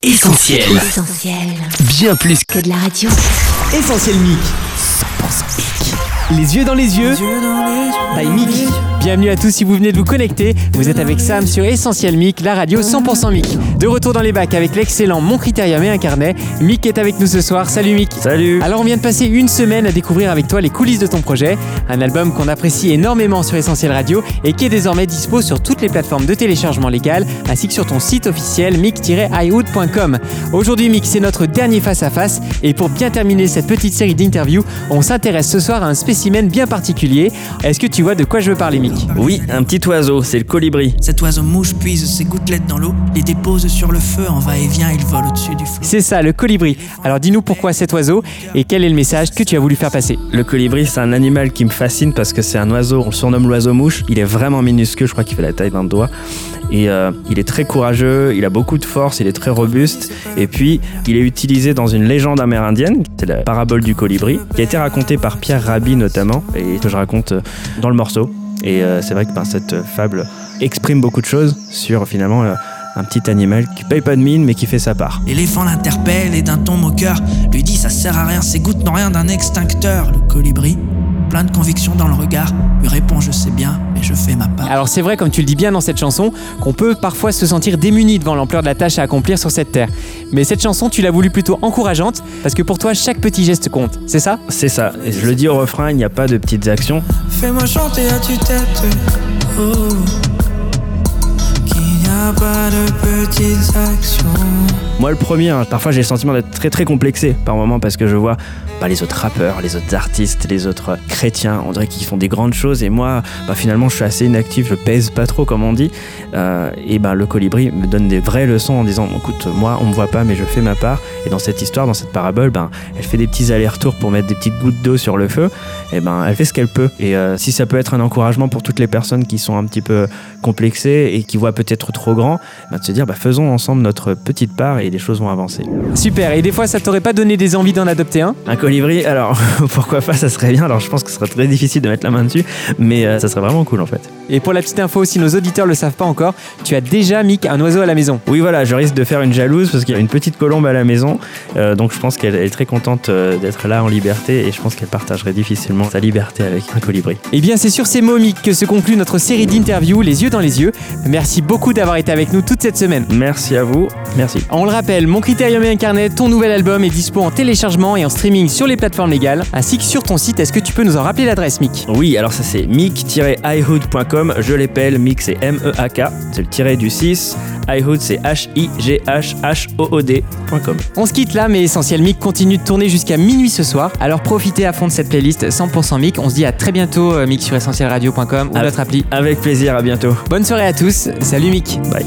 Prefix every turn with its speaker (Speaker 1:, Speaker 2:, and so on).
Speaker 1: Essentiel.
Speaker 2: Essentiel.
Speaker 1: Bien plus
Speaker 2: Que de la radio.
Speaker 3: Essentiel Mic. 100% Mic. Les yeux dans les yeux. By Mic.
Speaker 4: Bienvenue à tous si vous venez de vous connecter. Vous êtes avec Sam sur Essentiel Mic, la radio 100% Mic. De retour dans les bacs avec l'excellent Mon Critérium et un carnet. Mic est avec nous ce soir. Salut Mic.
Speaker 5: Salut
Speaker 4: Alors on vient de passer une semaine à découvrir avec toi les coulisses de ton projet, un album qu'on apprécie énormément sur Essentiel Radio et qui est désormais dispo sur toutes les plateformes de téléchargement légal ainsi que sur ton site officiel mic-ihood.com. Aujourd'hui Mic, c'est notre dernier face à face et pour bien terminer cette petite série d'interviews, on s'intéresse ce soir à un spécimen bien particulier. Est-ce que tu vois de quoi je veux parler Mic
Speaker 5: Oui, un petit oiseau, c'est le colibri.
Speaker 6: Cet oiseau mouche puise ses gouttelettes dans l'eau, les dépose sur le feu, en va-et-vient, il vole au-dessus du flot.
Speaker 4: C'est ça, le colibri. Alors dis-nous pourquoi cet oiseau et quel est le message que tu as voulu faire passer.
Speaker 5: Le colibri, c'est un animal qui me fascine parce que c'est un oiseau, on le surnomme l'oiseau mouche. Il est vraiment minuscule, je crois qu'il fait la taille d'un doigt. Et euh, il est très courageux, il a beaucoup de force, il est très robuste. Et puis, il est utilisé dans une légende amérindienne, c'est la parabole du colibri, qui a été racontée par Pierre Rabhi notamment, et que je raconte euh, dans le morceau. Et euh, c'est vrai que ben, cette fable exprime beaucoup de choses sur finalement euh, un petit animal qui paye pas de mine mais qui fait sa part.
Speaker 6: L'éléphant l'interpelle et d'un ton moqueur lui dit ça sert à rien, ces gouttes n'ont rien d'un extincteur. Le colibri, plein de conviction dans le regard, lui répond je sais bien, mais je fais ma part.
Speaker 4: Alors c'est vrai, comme tu le dis bien dans cette chanson, qu'on peut parfois se sentir démuni devant l'ampleur de la tâche à accomplir sur cette terre. Mais cette chanson, tu l'as voulu plutôt encourageante, parce que pour toi, chaque petit geste compte, c'est ça?
Speaker 5: C'est ça. Et je le dis au refrain, il n'y a pas de petites actions.
Speaker 6: Fais-moi chanter à tue-tête. Oh. Qu'il n'y a pas de petites actions.
Speaker 5: Moi, le premier, hein, parfois j'ai le sentiment d'être très très complexé par moments parce que je vois bah, les autres rappeurs, les autres artistes, les autres chrétiens, on dirait qu'ils font des grandes choses et moi, bah, finalement, je suis assez inactif, je pèse pas trop comme on dit. Euh, et ben le colibri me donne des vraies leçons en disant écoute, moi, on me voit pas, mais je fais ma part. Et dans cette histoire, dans cette parabole, ben, elle fait des petits allers-retours pour mettre des petites gouttes d'eau sur le feu. Et ben, elle fait ce qu'elle peut. Et euh, si ça peut être un encouragement pour toutes les personnes qui sont un petit peu complexées et qui voient peut-être trop grand, de se dire bah, faisons ensemble notre petite part et les choses vont avancer.
Speaker 4: Super, et des fois, ça t'aurait pas donné des envies d'en adopter un?
Speaker 5: Un colibri, alors pourquoi pas, ça serait bien. Alors je pense que ce serait très difficile de mettre la main dessus, mais euh, ça serait vraiment cool en fait.
Speaker 4: Et pour la petite info, si nos auditeurs le savent pas encore, tu as déjà mis un oiseau à la maison.
Speaker 5: Oui, voilà, je risque de faire une jalouse parce qu'il y a une petite colombe à la maison, euh, donc je pense qu'elle est très contente euh, d'être là en liberté et je pense qu'elle partagerait difficilement sa liberté avec un colibri.
Speaker 4: Et bien, c'est sur ces mots, Mick, que se conclut notre série d'interviews Les yeux dans les yeux. Merci beaucoup d'avoir été avec nous toute cette semaine.
Speaker 5: Merci à vous, merci.
Speaker 4: On le rappelle, Mon Critérium et Incarnet, ton nouvel album est dispo en téléchargement et en streaming sur les plateformes légales, ainsi que sur ton site. Est-ce que tu peux nous en rappeler l'adresse, Mick?
Speaker 5: Oui, alors ça c'est mic-ihood.com, je l'épelle, mic c'est M-E-A-K, c'est le tiret du 6, ihood c'est H-I-G-H-H-O-O-D.com.
Speaker 4: On se quitte là, mais Essentiel Mick continue de tourner jusqu'à minuit ce soir. Alors profitez à fond de cette playlist 100% Mick. On se dit à très bientôt, euh, Mick sur essentielradio.com ou
Speaker 5: Ah.
Speaker 4: notre appli.
Speaker 5: Avec plaisir, à bientôt.
Speaker 4: Bonne soirée à tous. Salut Mick.
Speaker 5: Bye.